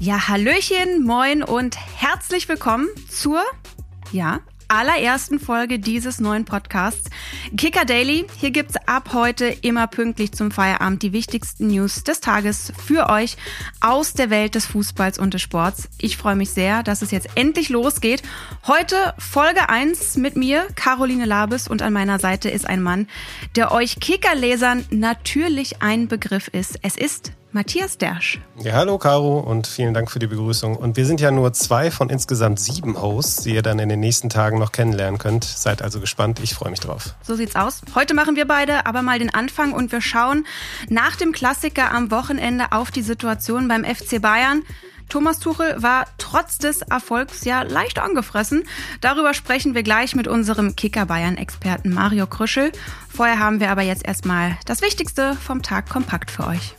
Ja, Hallöchen, moin und herzlich willkommen zur, ja, allerersten Folge dieses neuen Podcasts. Kicker Daily. Hier gibt's ab heute immer pünktlich zum Feierabend die wichtigsten News des Tages für euch aus der Welt des Fußballs und des Sports. Ich freue mich sehr, dass es jetzt endlich losgeht. Heute Folge 1 mit mir, Caroline Labes, und an meiner Seite ist ein Mann, der euch Kickerlesern natürlich ein Begriff ist. Es ist Matthias Dersch. Ja, hallo Caro und vielen Dank für die Begrüßung. Und wir sind ja nur zwei von insgesamt sieben Hosts, die ihr dann in den nächsten Tagen noch kennenlernen könnt. Seid also gespannt, ich freue mich drauf. So sieht's aus. Heute machen wir beide aber mal den Anfang und wir schauen nach dem Klassiker am Wochenende auf die Situation beim FC Bayern. Thomas Tuchel war trotz des Erfolgs ja leicht angefressen. Darüber sprechen wir gleich mit unserem Kicker Bayern-Experten Mario Krüschel. Vorher haben wir aber jetzt erstmal das Wichtigste vom Tag kompakt für euch.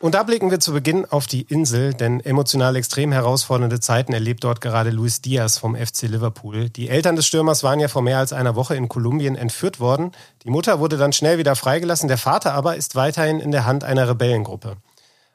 Und da blicken wir zu Beginn auf die Insel, denn emotional extrem herausfordernde Zeiten erlebt dort gerade Luis Diaz vom FC Liverpool. Die Eltern des Stürmers waren ja vor mehr als einer Woche in Kolumbien entführt worden. Die Mutter wurde dann schnell wieder freigelassen, der Vater aber ist weiterhin in der Hand einer Rebellengruppe.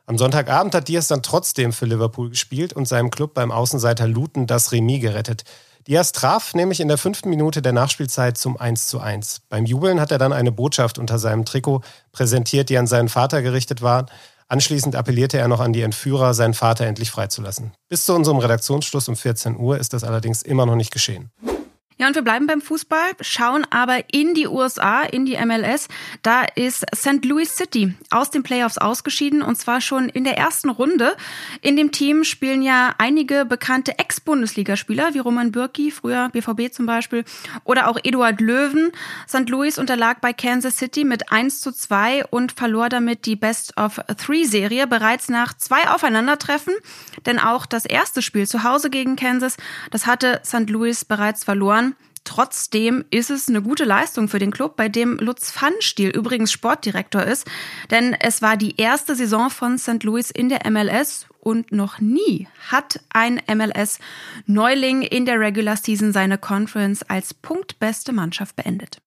Am Sonntagabend hat Diaz dann trotzdem für Liverpool gespielt und seinem Club beim Außenseiter Luton das Remis gerettet. Diaz traf nämlich in der fünften Minute der Nachspielzeit zum 1 zu 1. Beim Jubeln hat er dann eine Botschaft unter seinem Trikot präsentiert, die an seinen Vater gerichtet war. Anschließend appellierte er noch an die Entführer, seinen Vater endlich freizulassen. Bis zu unserem Redaktionsschluss um 14 Uhr ist das allerdings immer noch nicht geschehen. Ja, und wir bleiben beim Fußball, schauen aber in die USA, in die MLS. Da ist St. Louis City aus den Playoffs ausgeschieden und zwar schon in der ersten Runde. In dem Team spielen ja einige bekannte Ex-Bundesligaspieler wie Roman Bürki, früher BVB zum Beispiel, oder auch Eduard Löwen. St. Louis unterlag bei Kansas City mit 1 zu 2 und verlor damit die Best of Three Serie bereits nach zwei Aufeinandertreffen. Denn auch das erste Spiel zu Hause gegen Kansas, das hatte St. Louis bereits verloren. Trotzdem ist es eine gute Leistung für den Club, bei dem Lutz Pfannstiel übrigens Sportdirektor ist, denn es war die erste Saison von St. Louis in der MLS und noch nie hat ein MLS-Neuling in der Regular Season seine Conference als punktbeste Mannschaft beendet.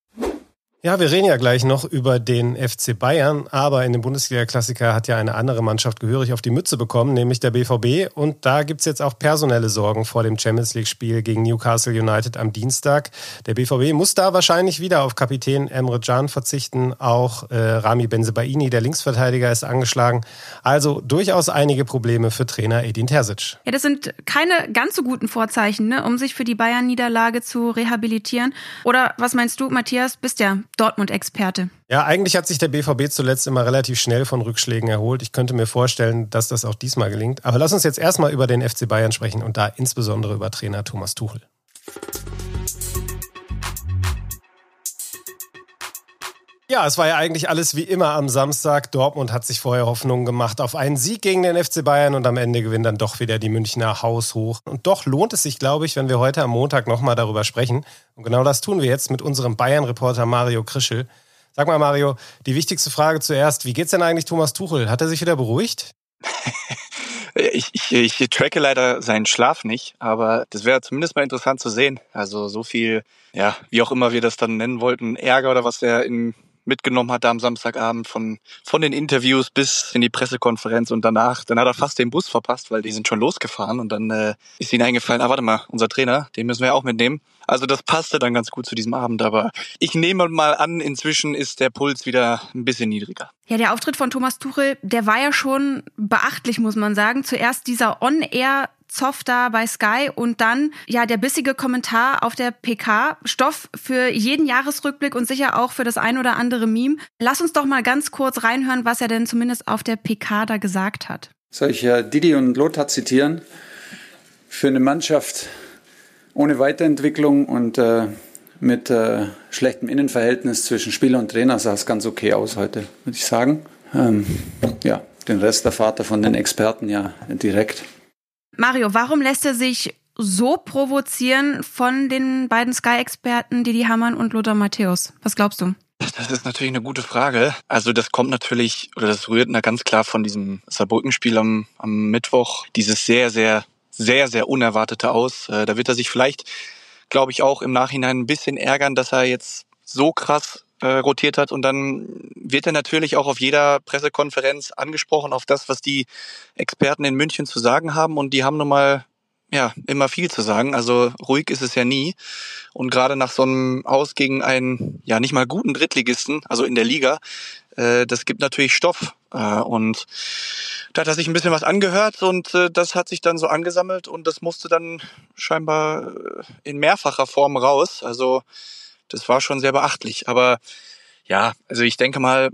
Ja, wir reden ja gleich noch über den FC Bayern, aber in dem Bundesliga-Klassiker hat ja eine andere Mannschaft gehörig auf die Mütze bekommen, nämlich der BVB. Und da gibt's jetzt auch personelle Sorgen vor dem Champions League-Spiel gegen Newcastle United am Dienstag. Der BVB muss da wahrscheinlich wieder auf Kapitän Emre Can verzichten. Auch äh, Rami Benzebaini, der Linksverteidiger, ist angeschlagen. Also durchaus einige Probleme für Trainer Edin Terzic. Ja, das sind keine ganz so guten Vorzeichen, ne, um sich für die Bayern-Niederlage zu rehabilitieren. Oder was meinst du, Matthias? Bist ja Dortmund-Experte. Ja, eigentlich hat sich der BVB zuletzt immer relativ schnell von Rückschlägen erholt. Ich könnte mir vorstellen, dass das auch diesmal gelingt. Aber lass uns jetzt erstmal über den FC Bayern sprechen und da insbesondere über Trainer Thomas Tuchel. Ja, es war ja eigentlich alles wie immer am Samstag. Dortmund hat sich vorher Hoffnungen gemacht auf einen Sieg gegen den FC Bayern und am Ende gewinnen dann doch wieder die Münchner haushoch. Und doch lohnt es sich, glaube ich, wenn wir heute am Montag nochmal darüber sprechen. Und genau das tun wir jetzt mit unserem Bayern-Reporter Mario Krischel. Sag mal, Mario, die wichtigste Frage zuerst. Wie geht's denn eigentlich Thomas Tuchel? Hat er sich wieder beruhigt? Ich, ich, ich tracke leider seinen Schlaf nicht, aber das wäre zumindest mal interessant zu sehen. Also so viel, ja, wie auch immer wir das dann nennen wollten, Ärger oder was er in mitgenommen hat da am Samstagabend von, von den Interviews bis in die Pressekonferenz und danach, dann hat er fast den Bus verpasst, weil die sind schon losgefahren und dann äh, ist ihnen eingefallen, ah warte mal, unser Trainer, den müssen wir auch mitnehmen. Also das passte dann ganz gut zu diesem Abend, aber ich nehme mal an, inzwischen ist der Puls wieder ein bisschen niedriger. Ja, der Auftritt von Thomas Tuchel, der war ja schon beachtlich, muss man sagen. Zuerst dieser On-Air Zoff da bei Sky und dann ja der bissige Kommentar auf der PK. Stoff für jeden Jahresrückblick und sicher auch für das ein oder andere Meme. Lass uns doch mal ganz kurz reinhören, was er denn zumindest auf der PK da gesagt hat. Soll ich ja Didi und Lothar zitieren? Für eine Mannschaft ohne Weiterentwicklung und äh, mit äh, schlechtem Innenverhältnis zwischen Spieler und Trainer sah es ganz okay aus heute, würde ich sagen. Ähm, ja, den Rest der Vater von den Experten ja direkt. Mario, warum lässt er sich so provozieren von den beiden Sky-Experten Didi Hamann und Lothar Matthäus? Was glaubst du? Das ist natürlich eine gute Frage. Also das kommt natürlich, oder das rührt na ganz klar von diesem Saarbrücken-Spiel am, am Mittwoch. Dieses sehr, sehr, sehr, sehr unerwartete Aus. Äh, da wird er sich vielleicht, glaube ich, auch im Nachhinein ein bisschen ärgern, dass er jetzt so krass äh, rotiert hat. Und dann wird er natürlich auch auf jeder Pressekonferenz angesprochen auf das, was die Experten in München zu sagen haben. Und die haben nun mal ja, immer viel zu sagen. Also ruhig ist es ja nie. Und gerade nach so einem Aus gegen einen, ja, nicht mal guten Drittligisten, also in der Liga, äh, das gibt natürlich Stoff. Äh, und da hat er sich ein bisschen was angehört und äh, das hat sich dann so angesammelt und das musste dann scheinbar äh, in mehrfacher Form raus. Also das war schon sehr beachtlich. Aber ja, also ich denke mal,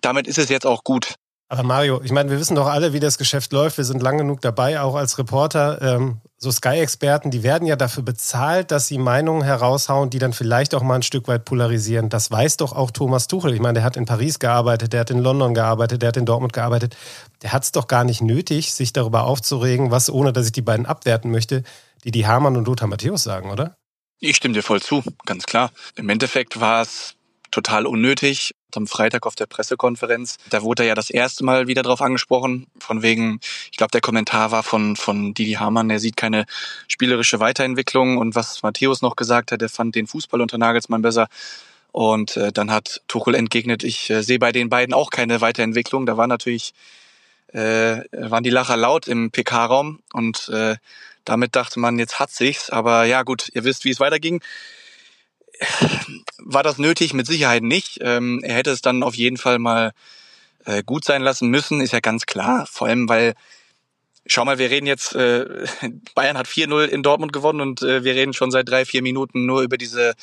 damit ist es jetzt auch gut. Aber Mario, ich meine, wir wissen doch alle, wie das Geschäft läuft. Wir sind lang genug dabei, auch als Reporter. Ähm, so Sky-Experten, die werden ja dafür bezahlt, dass sie Meinungen heraushauen, die dann vielleicht auch mal ein Stück weit polarisieren. Das weiß doch auch Thomas Tuchel. Ich meine, der hat in Paris gearbeitet, der hat in London gearbeitet, der hat in Dortmund gearbeitet. Der hat es doch gar nicht nötig, sich darüber aufzuregen, was, ohne dass ich die beiden abwerten möchte, die die Hamann und Lothar Matthäus sagen, oder? Ich stimme dir voll zu, ganz klar. Im Endeffekt war es total unnötig. Am Freitag auf der Pressekonferenz, da wurde er ja das erste Mal wieder drauf angesprochen, von wegen, ich glaube, der Kommentar war von, von Didi Hamann, er sieht keine spielerische Weiterentwicklung und was Matthäus noch gesagt hat, er fand den Fußball unter Nagelsmann besser. Und äh, dann hat Tuchel entgegnet, ich äh, sehe bei den beiden auch keine Weiterentwicklung. Da war natürlich, äh, waren die Lacher laut im PK-Raum und äh, damit dachte man, jetzt hat sich's. Aber ja gut, ihr wisst, wie es weiterging war das nötig? Mit Sicherheit nicht. Ähm, er hätte es dann auf jeden Fall mal äh, gut sein lassen müssen, ist ja ganz klar. Vor allem, weil, schau mal, wir reden jetzt, äh, Bayern hat 4-0 in Dortmund gewonnen und äh, wir reden schon seit drei, vier Minuten nur über diese,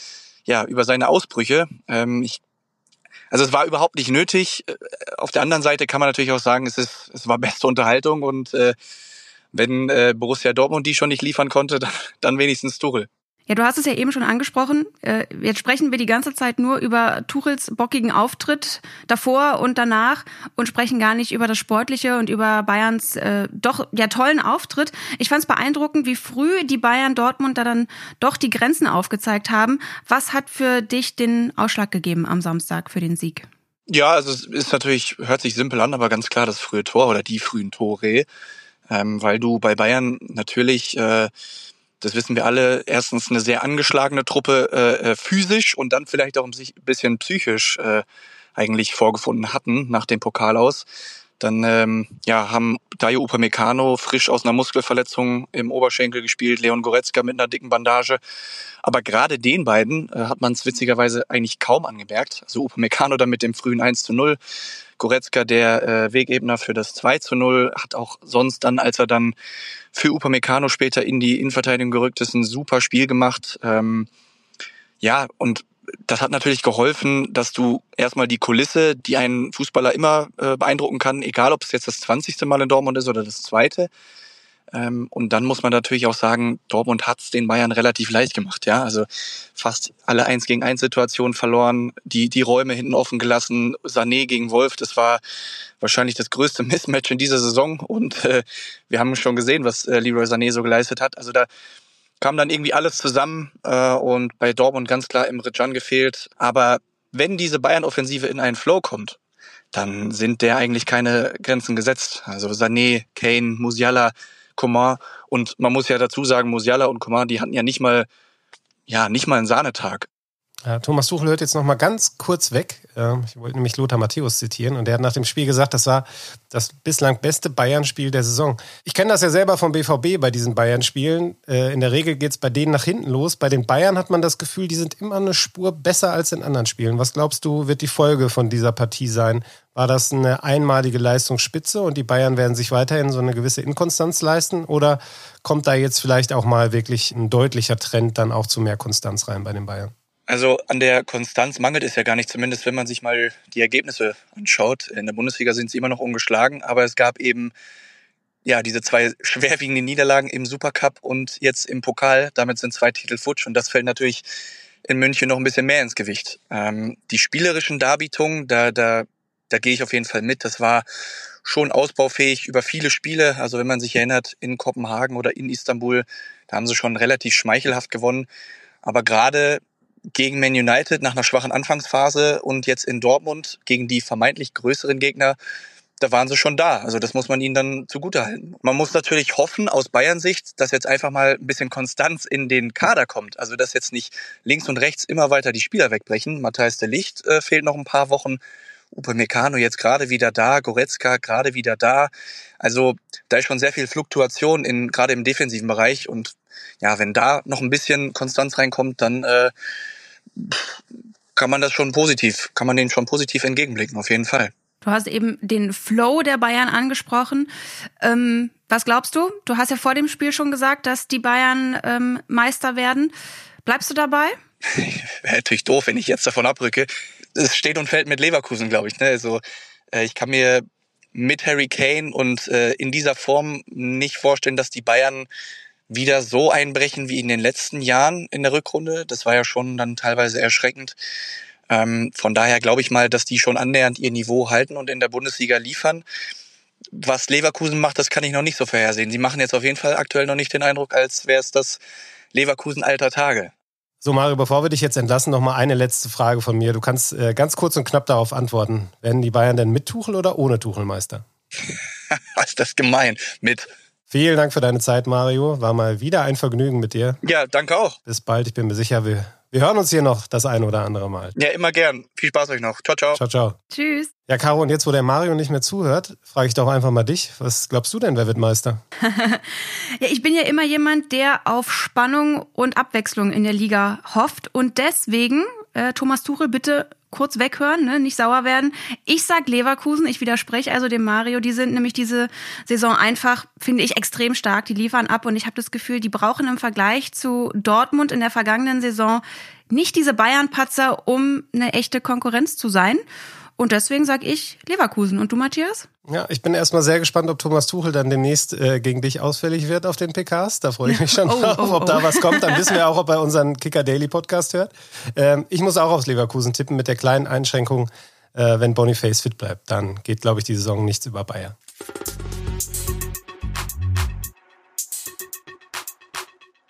ja, über seine Ausbrüche. Ähm, ich, also es war überhaupt nicht nötig. Äh, auf der anderen Seite kann man natürlich auch sagen, es ist, es war beste Unterhaltung und äh, wenn äh, Borussia Dortmund die schon nicht liefern konnte, dann, dann wenigstens Tuchel. Ja, du hast es ja eben schon angesprochen. Äh, jetzt sprechen wir die ganze Zeit nur über Tuchels bockigen Auftritt davor und danach und sprechen gar nicht über das Sportliche und über Bayerns äh, doch ja tollen Auftritt. Ich fand es beeindruckend, wie früh die Bayern Dortmund da dann doch die Grenzen aufgezeigt haben. Was hat für dich den Ausschlag gegeben am Samstag für den Sieg? Ja, also es ist natürlich, hört sich simpel an, aber ganz klar das frühe Tor oder die frühen Tore, ähm, weil du bei Bayern natürlich äh, das wissen wir alle, erstens eine sehr angeschlagene Truppe äh, äh, physisch und dann vielleicht auch ein bisschen psychisch äh, eigentlich vorgefunden hatten nach dem Pokal aus. Dann ähm, ja, haben Dayo Upamecano frisch aus einer Muskelverletzung im Oberschenkel gespielt, Leon Goretzka mit einer dicken Bandage. Aber gerade den beiden äh, hat man es witzigerweise eigentlich kaum angemerkt. Also Upamecano dann mit dem frühen 1 zu 0, Goretzka der äh, Wegebner für das 2 zu 0, hat auch sonst dann, als er dann für Upamecano später in die Innenverteidigung gerückt ist, ein super Spiel gemacht. Ähm, ja, und das hat natürlich geholfen, dass du erstmal die Kulisse, die einen Fußballer immer äh, beeindrucken kann, egal ob es jetzt das 20. Mal in Dortmund ist oder das zweite, ähm, und dann muss man natürlich auch sagen, Dortmund hat es den Bayern relativ leicht gemacht. Ja, also fast alle eins gegen eins Situationen verloren, die die Räume hinten offen gelassen. Sané gegen Wolf, das war wahrscheinlich das größte Mismatch in dieser Saison. Und äh, wir haben schon gesehen, was äh, Leroy Sané so geleistet hat. Also da kam dann irgendwie alles zusammen äh, und bei Dortmund ganz klar im Can gefehlt. Aber wenn diese Bayern-Offensive in einen Flow kommt, dann sind der eigentlich keine Grenzen gesetzt. Also Sané, Kane, Musiala, Coman. Und man muss ja dazu sagen, Musiala und Coman, die hatten ja nicht mal, ja, nicht mal einen Sahnetag. Ja, Thomas Tuchel hört jetzt noch mal ganz kurz weg. Ähm, ich wollte nämlich Lothar Matthäus zitieren und der hat nach dem Spiel gesagt, das war das bislang beste Bayern-Spiel der Saison. Ich kenne das ja selber vom BVB bei diesen Bayern-Spielen. Äh, in der Regel geht es bei denen nach hinten los. Bei den Bayern hat man das Gefühl, die sind immer eine Spur besser als in anderen Spielen. Was glaubst du, wird die Folge von dieser Partie sein? War das eine einmalige Leistungsspitze und die Bayern werden sich weiterhin so eine gewisse Inkonstanz leisten? Oder kommt da jetzt vielleicht auch mal wirklich ein deutlicher Trend dann auch zu mehr Konstanz rein bei den Bayern? Also an der Konstanz mangelt es ja gar nicht, zumindest wenn man sich mal die Ergebnisse anschaut. In der Bundesliga sind sie immer noch ungeschlagen, aber es gab eben ja diese zwei schwerwiegenden Niederlagen im Supercup und jetzt im Pokal. Damit sind zwei Titel futsch und das fällt natürlich in München noch ein bisschen mehr ins Gewicht. Ähm, die spielerischen Darbietungen, da, da, da gehe ich auf jeden Fall mit. Das war schon ausbaufähig über viele Spiele. Also wenn man sich erinnert, in Kopenhagen oder in Istanbul, da haben sie schon relativ schmeichelhaft gewonnen. Aber gerade gegen Man United nach einer schwachen Anfangsphase und jetzt in Dortmund gegen die vermeintlich größeren Gegner, da waren sie schon da. Also das muss man ihnen dann zugutehalten. Man muss natürlich hoffen aus Bayern Sicht, dass jetzt einfach mal ein bisschen Konstanz in den Kader kommt. Also dass jetzt nicht links und rechts immer weiter die Spieler wegbrechen. Matthias de Licht äh, fehlt noch ein paar Wochen. Upamecano jetzt gerade wieder da, Goretzka gerade wieder da. Also da ist schon sehr viel Fluktuation in gerade im defensiven Bereich und ja, wenn da noch ein bisschen Konstanz reinkommt, dann äh, kann man das schon positiv, kann man den schon positiv entgegenblicken, auf jeden Fall. Du hast eben den Flow der Bayern angesprochen. Ähm, was glaubst du? Du hast ja vor dem Spiel schon gesagt, dass die Bayern ähm, Meister werden. Bleibst du dabei? Wäre natürlich doof, wenn ich jetzt davon abrücke. Es steht und fällt mit Leverkusen, glaube ich. Ne? Also äh, ich kann mir mit Harry Kane und äh, in dieser Form nicht vorstellen, dass die Bayern wieder so einbrechen wie in den letzten Jahren in der Rückrunde. Das war ja schon dann teilweise erschreckend. Ähm, von daher glaube ich mal, dass die schon annähernd ihr Niveau halten und in der Bundesliga liefern. Was Leverkusen macht, das kann ich noch nicht so vorhersehen. Sie machen jetzt auf jeden Fall aktuell noch nicht den Eindruck, als wäre es das Leverkusen alter Tage. So, Mario, bevor wir dich jetzt entlassen, noch mal eine letzte Frage von mir. Du kannst äh, ganz kurz und knapp darauf antworten. Werden die Bayern denn mit Tuchel oder ohne Tuchel Meister? Was ist das gemein? Mit. Vielen Dank für deine Zeit, Mario. War mal wieder ein Vergnügen mit dir. Ja, danke auch. Bis bald. Ich bin mir sicher, wir, wir hören uns hier noch das ein oder andere Mal. Ja, immer gern. Viel Spaß euch noch. Ciao, ciao. Ciao, ciao. Tschüss. Ja, Caro, und jetzt, wo der Mario nicht mehr zuhört, frage ich doch einfach mal dich. Was glaubst du denn, wer wird Meister? ja, ich bin ja immer jemand, der auf Spannung und Abwechslung in der Liga hofft. Und deswegen, äh, Thomas Tuchel, bitte kurz weghören, ne? nicht sauer werden. Ich sag Leverkusen, ich widerspreche also dem Mario. Die sind nämlich diese Saison einfach, finde ich, extrem stark. Die liefern ab und ich habe das Gefühl, die brauchen im Vergleich zu Dortmund in der vergangenen Saison nicht diese Bayern-Patzer, um eine echte Konkurrenz zu sein. Und deswegen sage ich Leverkusen. Und du, Matthias? Ja, ich bin erstmal sehr gespannt, ob Thomas Tuchel dann demnächst äh, gegen dich ausfällig wird auf den PKs. Da freue ich mich schon oh, drauf, oh, ob oh. da was kommt. Dann wissen wir auch, ob er unseren Kicker Daily Podcast hört. Ähm, ich muss auch aufs Leverkusen tippen mit der kleinen Einschränkung, äh, wenn Boniface fit bleibt. Dann geht, glaube ich, die Saison nichts über Bayern.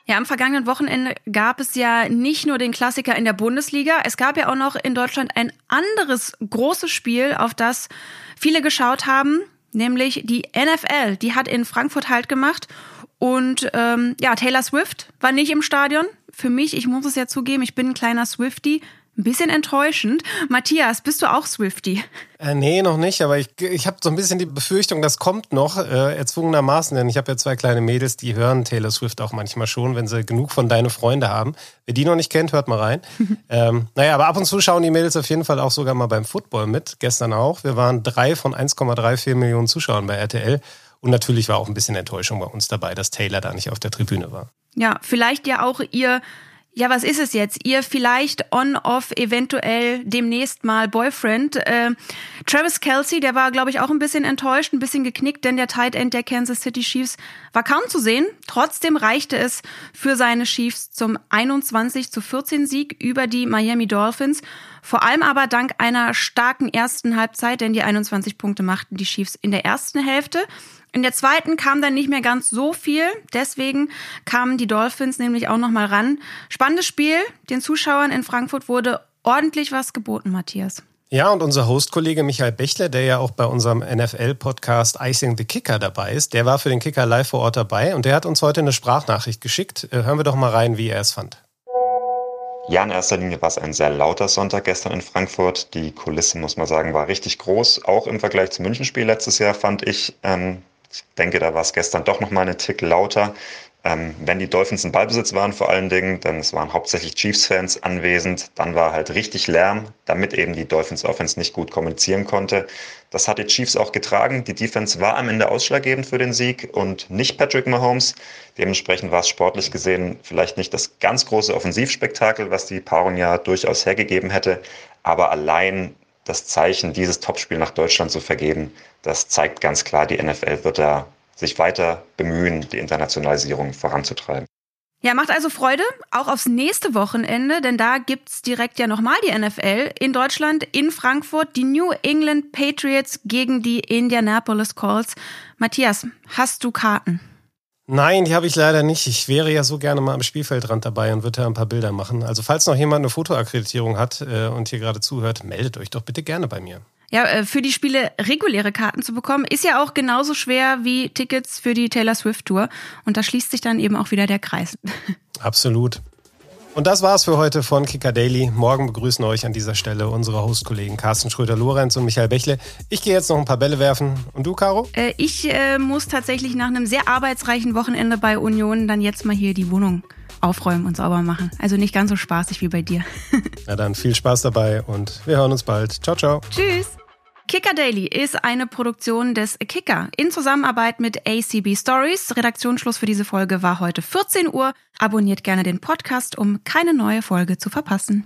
Ja, am vergangenen Wochenende gab es ja nicht nur den Klassiker in der Bundesliga, es gab ja auch noch in Deutschland ein anderes großes Spiel, auf das viele geschaut haben, nämlich die NFL. Die hat in Frankfurt halt gemacht und ähm, ja, Taylor Swift war nicht im Stadion. Für mich, ich muss es ja zugeben, ich bin ein kleiner Swifty. Ein bisschen enttäuschend. Matthias, bist du auch Swifty? Äh, nee, noch nicht, aber ich, ich habe so ein bisschen die Befürchtung, das kommt noch, äh, erzwungenermaßen, denn ich habe ja zwei kleine Mädels, die hören Taylor Swift auch manchmal schon, wenn sie genug von Deine Freunde haben. Wer die noch nicht kennt, hört mal rein. ähm, naja, aber ab und zu schauen die Mädels auf jeden Fall auch sogar mal beim Football mit. Gestern auch. Wir waren drei von 1,34 Millionen Zuschauern bei RTL. Und natürlich war auch ein bisschen Enttäuschung bei uns dabei, dass Taylor da nicht auf der Tribüne war. Ja, vielleicht ja auch ihr ja, was ist es jetzt? Ihr vielleicht on-off eventuell demnächst mal Boyfriend. Äh, Travis Kelsey, der war, glaube ich, auch ein bisschen enttäuscht, ein bisschen geknickt, denn der Tight End der Kansas City Chiefs war kaum zu sehen. Trotzdem reichte es für seine Chiefs zum 21 zu 14 Sieg über die Miami Dolphins. Vor allem aber dank einer starken ersten Halbzeit, denn die 21 Punkte machten die Chiefs in der ersten Hälfte. In der zweiten kam dann nicht mehr ganz so viel. Deswegen kamen die Dolphins nämlich auch noch mal ran. Spannendes Spiel. Den Zuschauern in Frankfurt wurde ordentlich was geboten, Matthias. Ja, und unser Hostkollege Michael Bechler, der ja auch bei unserem NFL-Podcast Icing the Kicker dabei ist, der war für den Kicker live vor Ort dabei und der hat uns heute eine Sprachnachricht geschickt. Äh, hören wir doch mal rein, wie er es fand. Ja, in erster Linie war es ein sehr lauter Sonntag gestern in Frankfurt. Die Kulisse, muss man sagen, war richtig groß. Auch im Vergleich zum Münchenspiel letztes Jahr fand ich. Ähm, ich denke, da war es gestern doch nochmal eine Tick lauter. Ähm, wenn die Dolphins in Ballbesitz waren vor allen Dingen, denn es waren hauptsächlich Chiefs-Fans anwesend, dann war halt richtig Lärm, damit eben die Dolphins-Offense nicht gut kommunizieren konnte. Das hat die Chiefs auch getragen. Die Defense war am Ende ausschlaggebend für den Sieg und nicht Patrick Mahomes. Dementsprechend war es sportlich gesehen vielleicht nicht das ganz große Offensivspektakel, was die Paarung ja durchaus hergegeben hätte, aber allein das Zeichen, dieses Topspiel nach Deutschland zu vergeben, das zeigt ganz klar, die NFL wird da sich weiter bemühen, die Internationalisierung voranzutreiben. Ja, macht also Freude, auch aufs nächste Wochenende, denn da gibt's direkt ja nochmal die NFL in Deutschland, in Frankfurt, die New England Patriots gegen die Indianapolis Colts. Matthias, hast du Karten? Nein, die habe ich leider nicht. Ich wäre ja so gerne mal am Spielfeldrand dabei und würde da ein paar Bilder machen. Also falls noch jemand eine Fotoakkreditierung hat äh, und hier gerade zuhört, meldet euch doch bitte gerne bei mir. Ja, äh, für die Spiele reguläre Karten zu bekommen, ist ja auch genauso schwer wie Tickets für die Taylor Swift Tour. Und da schließt sich dann eben auch wieder der Kreis. Absolut. Und das war's für heute von Kicker Daily. Morgen begrüßen euch an dieser Stelle unsere Hostkollegen Carsten Schröder-Lorenz und Michael Bächle. Ich gehe jetzt noch ein paar Bälle werfen. Und du, Caro? Äh, ich äh, muss tatsächlich nach einem sehr arbeitsreichen Wochenende bei Union dann jetzt mal hier die Wohnung aufräumen und sauber machen. Also nicht ganz so spaßig wie bei dir. Na dann viel Spaß dabei und wir hören uns bald. Ciao, ciao. Tschüss. Kicker Daily ist eine Produktion des Kicker in Zusammenarbeit mit ACB Stories. Redaktionsschluss für diese Folge war heute 14 Uhr. Abonniert gerne den Podcast, um keine neue Folge zu verpassen.